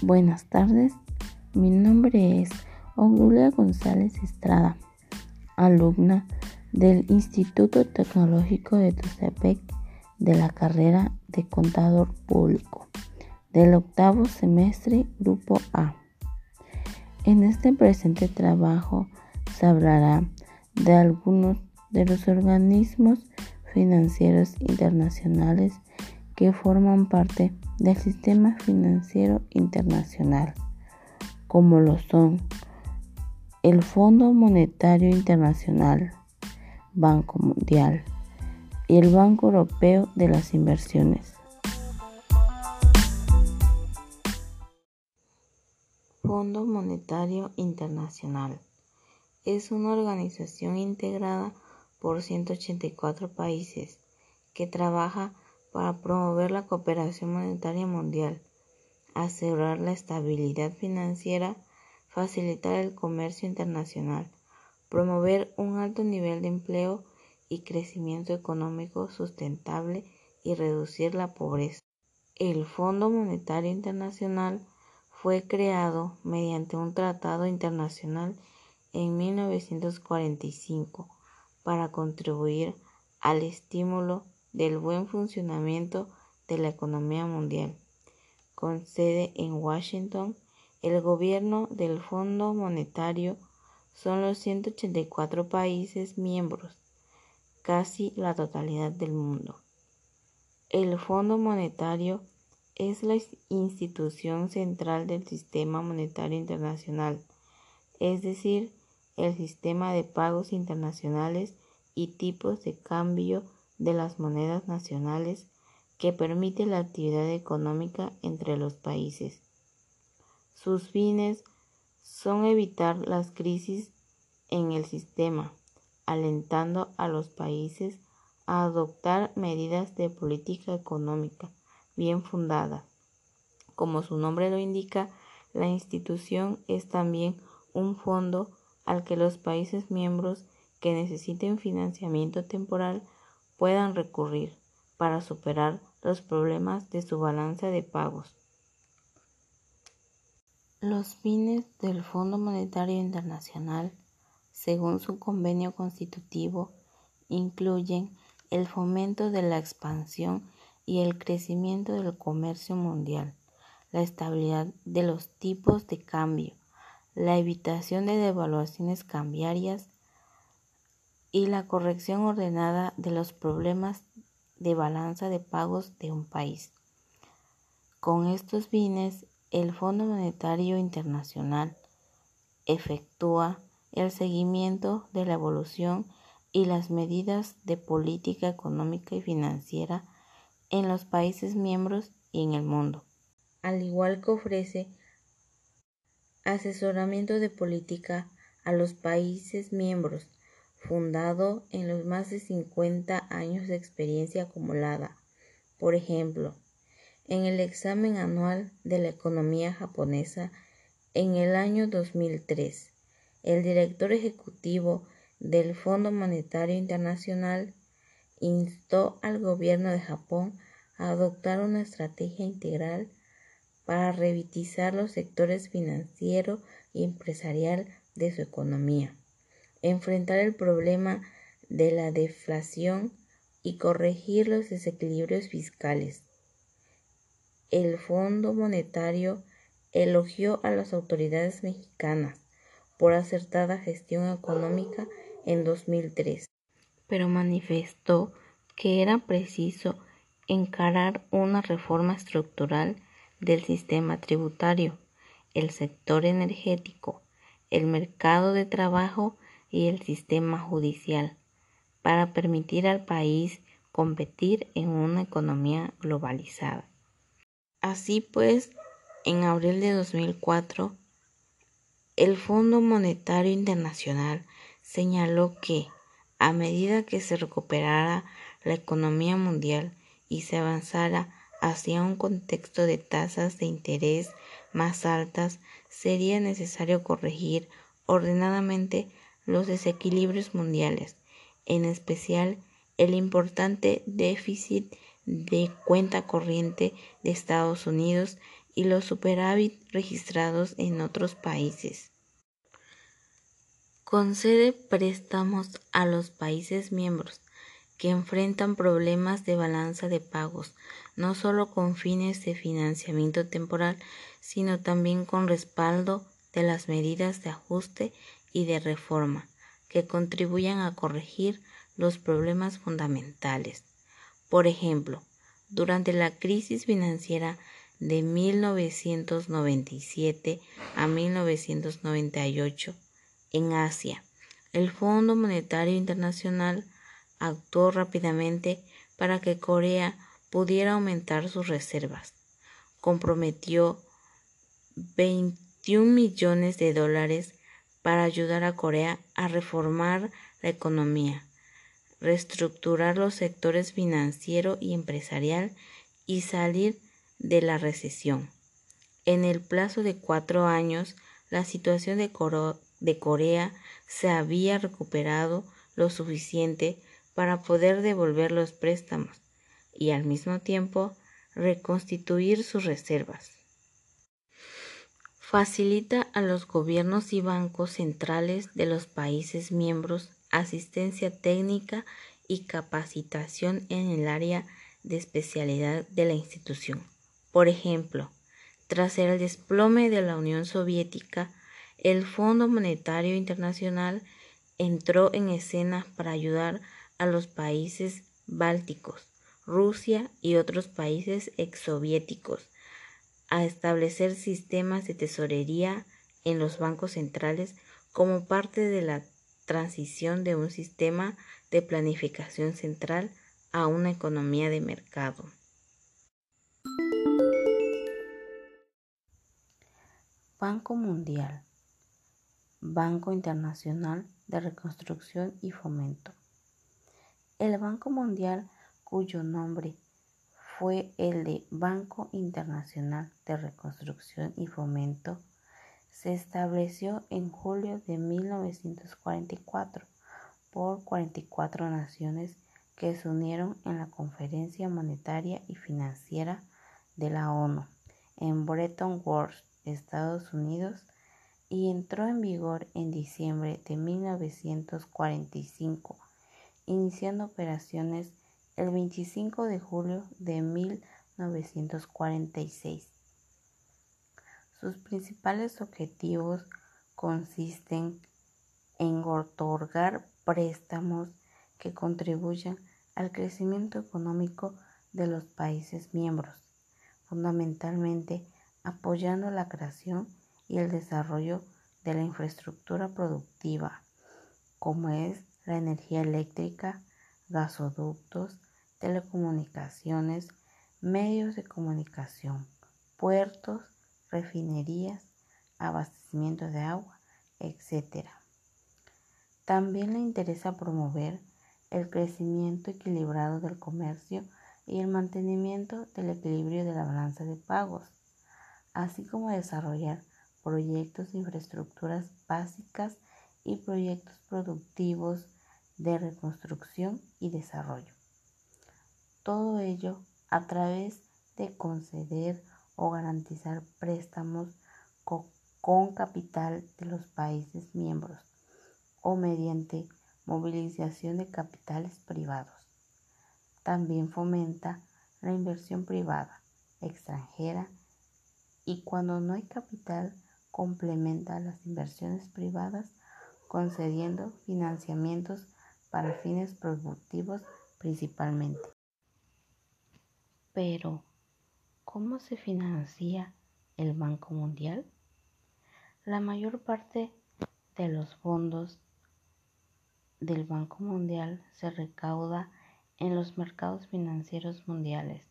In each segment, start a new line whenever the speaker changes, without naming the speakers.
Buenas tardes, mi nombre es Augulia González Estrada, alumna del Instituto Tecnológico de Tustepec de la carrera de Contador Público del octavo semestre Grupo A. En este presente trabajo se hablará de algunos de los organismos financieros internacionales que forman parte del sistema financiero internacional, como lo son el Fondo Monetario Internacional, Banco Mundial y el Banco Europeo de las Inversiones. Fondo Monetario Internacional es una organización integrada por 184 países que trabaja para promover la cooperación monetaria mundial, asegurar la estabilidad financiera, facilitar el comercio internacional, promover un alto nivel de empleo y crecimiento económico sustentable y reducir la pobreza. El Fondo Monetario Internacional fue creado mediante un tratado internacional en 1945 para contribuir al estímulo del buen funcionamiento de la economía mundial. Con sede en Washington, el gobierno del Fondo Monetario son los 184 países miembros, casi la totalidad del mundo. El Fondo Monetario es la institución central del sistema monetario internacional, es decir, el sistema de pagos internacionales y tipos de cambio de las monedas nacionales que permite la actividad económica entre los países. Sus fines son evitar las crisis en el sistema, alentando a los países a adoptar medidas de política económica bien fundadas. Como su nombre lo indica, la institución es también un fondo al que los países miembros que necesiten financiamiento temporal puedan recurrir para superar los problemas de su balanza de pagos. Los fines del Fondo Monetario Internacional, según su convenio constitutivo, incluyen el fomento de la expansión y el crecimiento del comercio mundial, la estabilidad de los tipos de cambio, la evitación de devaluaciones cambiarias, y la corrección ordenada de los problemas de balanza de pagos de un país. Con estos fines, el Fondo Monetario Internacional efectúa el seguimiento de la evolución y las medidas de política económica y financiera en los países miembros y en el mundo, al igual que ofrece asesoramiento de política a los países miembros fundado en los más de 50 años de experiencia acumulada. Por ejemplo, en el examen anual de la economía japonesa en el año 2003, el director ejecutivo del Fondo Monetario Internacional instó al gobierno de Japón a adoptar una estrategia integral para revitalizar los sectores financiero y empresarial de su economía enfrentar el problema de la deflación y corregir los desequilibrios fiscales. El Fondo Monetario elogió a las autoridades mexicanas por acertada gestión económica en 2003, pero manifestó que era preciso encarar una reforma estructural del sistema tributario, el sector energético, el mercado de trabajo y el sistema judicial para permitir al país competir en una economía globalizada. Así pues, en abril de 2004, el Fondo Monetario Internacional señaló que, a medida que se recuperara la economía mundial y se avanzara hacia un contexto de tasas de interés más altas, sería necesario corregir ordenadamente los desequilibrios mundiales, en especial el importante déficit de cuenta corriente de Estados Unidos y los superávit registrados en otros países. Concede préstamos a los países miembros que enfrentan problemas de balanza de pagos, no solo con fines de financiamiento temporal, sino también con respaldo de las medidas de ajuste y de reforma que contribuyan a corregir los problemas fundamentales. Por ejemplo, durante la crisis financiera de 1997 a 1998 en Asia, el Fondo Monetario Internacional actuó rápidamente para que Corea pudiera aumentar sus reservas. Comprometió 21 millones de dólares para ayudar a Corea a reformar la economía, reestructurar los sectores financiero y empresarial y salir de la recesión. En el plazo de cuatro años, la situación de, Corea se había recuperado lo suficiente para poder devolver los préstamos y al mismo tiempo reconstituir sus reservas. Facilita a los gobiernos y bancos centrales de los países miembros asistencia técnica y capacitación en el área de especialidad de la institución. Por ejemplo, tras el desplome de la Unión Soviética, el Fondo Monetario Internacional entró en escena para ayudar a los países bálticos, Rusia y otros países exsoviéticos a establecer sistemas de tesorería en los bancos centrales como parte de la transición de un sistema de planificación central a una economía de mercado. Banco Mundial, Banco Internacional de Reconstrucción y Fomento. El Banco Mundial, cuyo nombre fue el de Banco Internacional de Reconstrucción y Fomento, se estableció en julio de 1944 por 44 naciones que se unieron en la Conferencia Monetaria y Financiera de la ONU en Bretton Woods, Estados Unidos, y entró en vigor en diciembre de 1945 iniciando operaciones el 25 de julio de 1946. Sus principales objetivos consisten en otorgar préstamos que contribuyan al crecimiento económico de los países miembros, fundamentalmente apoyando la creación y el desarrollo de la infraestructura productiva, como es la energía eléctrica, gasoductos, telecomunicaciones, medios de comunicación, puertos, refinerías, abastecimiento de agua, etc. También le interesa promover el crecimiento equilibrado del comercio y el mantenimiento del equilibrio de la balanza de pagos, así como desarrollar proyectos de infraestructuras básicas y proyectos productivos de reconstrucción y desarrollo. Todo ello a través de conceder o garantizar préstamos con capital de los países miembros o mediante movilización de capitales privados. También fomenta la inversión privada extranjera y cuando no hay capital complementa las inversiones privadas concediendo financiamientos para fines productivos principalmente. Pero, ¿cómo se financia el Banco Mundial? La mayor parte de los fondos del Banco Mundial se recauda en los mercados financieros mundiales.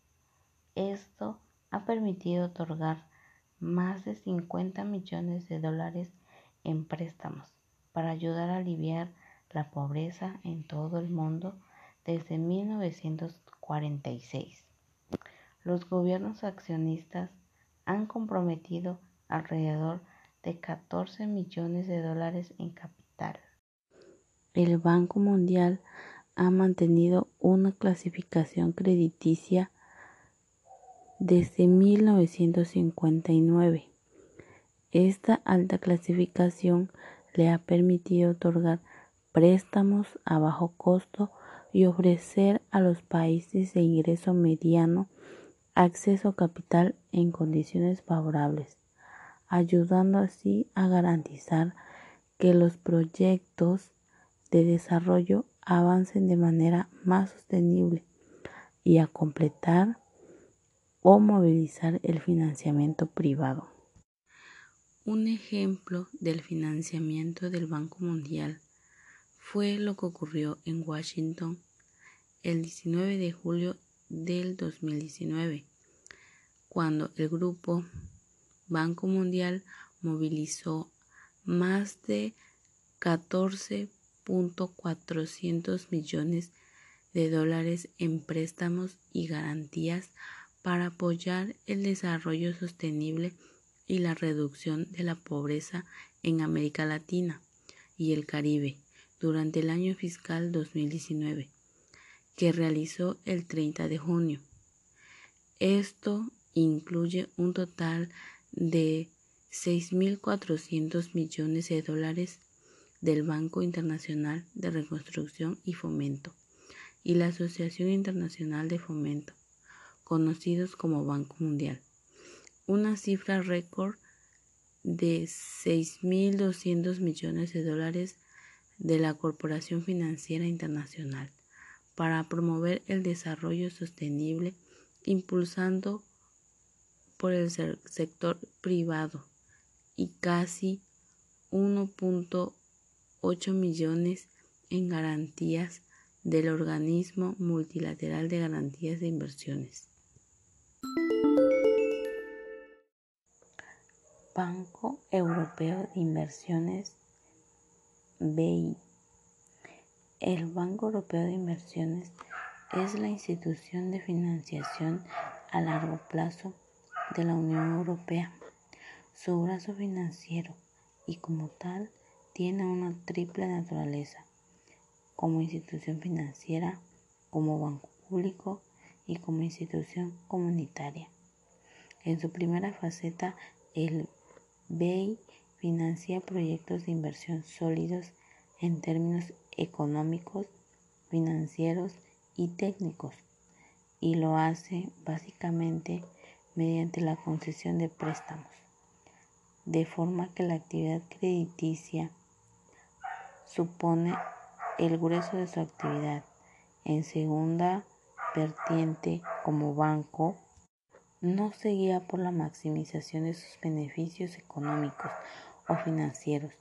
Esto ha permitido otorgar más de 50 millones de dólares en préstamos para ayudar a aliviar la pobreza en todo el mundo desde 1946. Los gobiernos accionistas han comprometido alrededor de 14 millones de dólares en capital. El Banco Mundial ha mantenido una clasificación crediticia desde 1959. Esta alta clasificación le ha permitido otorgar préstamos a bajo costo y ofrecer a los países de ingreso mediano acceso a capital en condiciones favorables, ayudando así a garantizar que los proyectos de desarrollo avancen de manera más sostenible y a completar o movilizar el financiamiento privado. Un ejemplo del financiamiento del Banco Mundial fue lo que ocurrió en Washington el 19 de julio del 2019, cuando el grupo Banco Mundial movilizó más de 14.400 millones de dólares en préstamos y garantías para apoyar el desarrollo sostenible y la reducción de la pobreza en América Latina y el Caribe durante el año fiscal 2019, que realizó el 30 de junio. Esto incluye un total de 6.400 millones de dólares del Banco Internacional de Reconstrucción y Fomento y la Asociación Internacional de Fomento, conocidos como Banco Mundial, una cifra récord de 6.200 millones de dólares de la Corporación Financiera Internacional para promover el desarrollo sostenible impulsando por el sector privado y casi 1.8 millones en garantías del organismo multilateral de garantías de inversiones. Banco Europeo de Inversiones BI. El Banco Europeo de Inversiones es la institución de financiación a largo plazo de la Unión Europea, su brazo financiero y como tal tiene una triple naturaleza, como institución financiera, como banco público y como institución comunitaria. En su primera faceta, el BEI financia proyectos de inversión sólidos en términos económicos, financieros y técnicos, y lo hace básicamente mediante la concesión de préstamos, de forma que la actividad crediticia supone el grueso de su actividad. En segunda vertiente, como banco, no se guía por la maximización de sus beneficios económicos o financieros,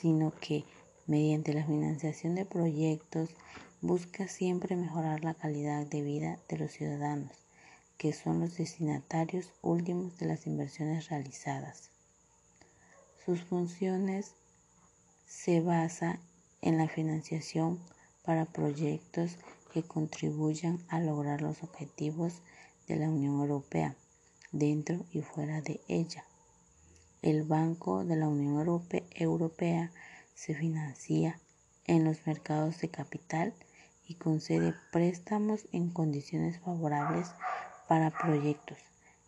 sino que mediante la financiación de proyectos busca siempre mejorar la calidad de vida de los ciudadanos, que son los destinatarios últimos de las inversiones realizadas. Sus funciones se basan en la financiación para proyectos que contribuyan a lograr los objetivos de la Unión Europea, dentro y fuera de ella. El Banco de la Unión Europea se financia en los mercados de capital y concede préstamos en condiciones favorables para proyectos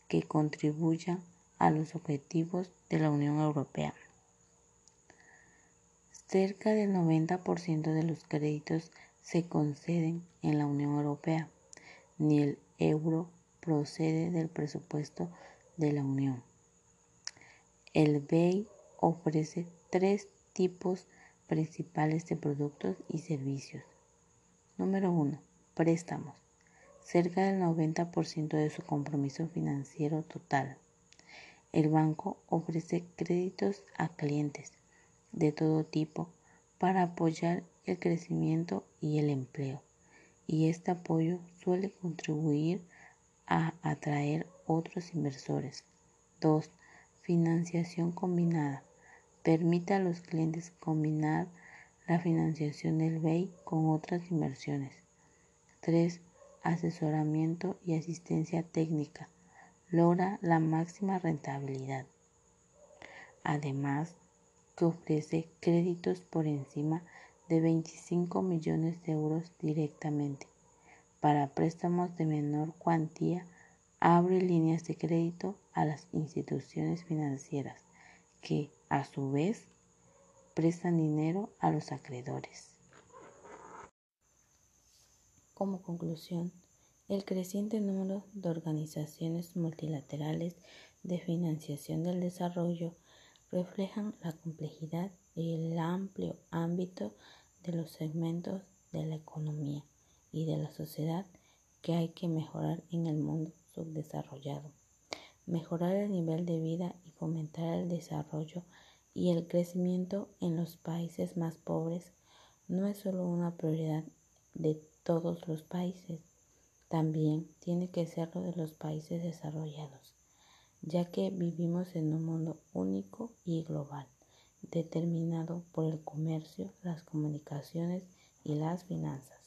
que contribuyan a los objetivos de la Unión Europea. Cerca del 90% de los créditos se conceden en la Unión Europea. Ni el euro procede del presupuesto de la Unión. El BEI ofrece tres tipos principales de productos y servicios. Número 1. Préstamos. Cerca del 90% de su compromiso financiero total. El banco ofrece créditos a clientes de todo tipo para apoyar el crecimiento y el empleo. Y este apoyo suele contribuir a atraer otros inversores. 2. Financiación combinada. Permite a los clientes combinar la financiación del BEI con otras inversiones. 3. Asesoramiento y asistencia técnica. Logra la máxima rentabilidad. Además, que ofrece créditos por encima de 25 millones de euros directamente para préstamos de menor cuantía abre líneas de crédito a las instituciones financieras que, a su vez, prestan dinero a los acreedores. Como conclusión, el creciente número de organizaciones multilaterales de financiación del desarrollo reflejan la complejidad y el amplio ámbito de los segmentos de la economía y de la sociedad que hay que mejorar en el mundo subdesarrollado. Mejorar el nivel de vida y fomentar el desarrollo y el crecimiento en los países más pobres no es solo una prioridad de todos los países, también tiene que serlo de los países desarrollados, ya que vivimos en un mundo único y global, determinado por el comercio, las comunicaciones y las finanzas.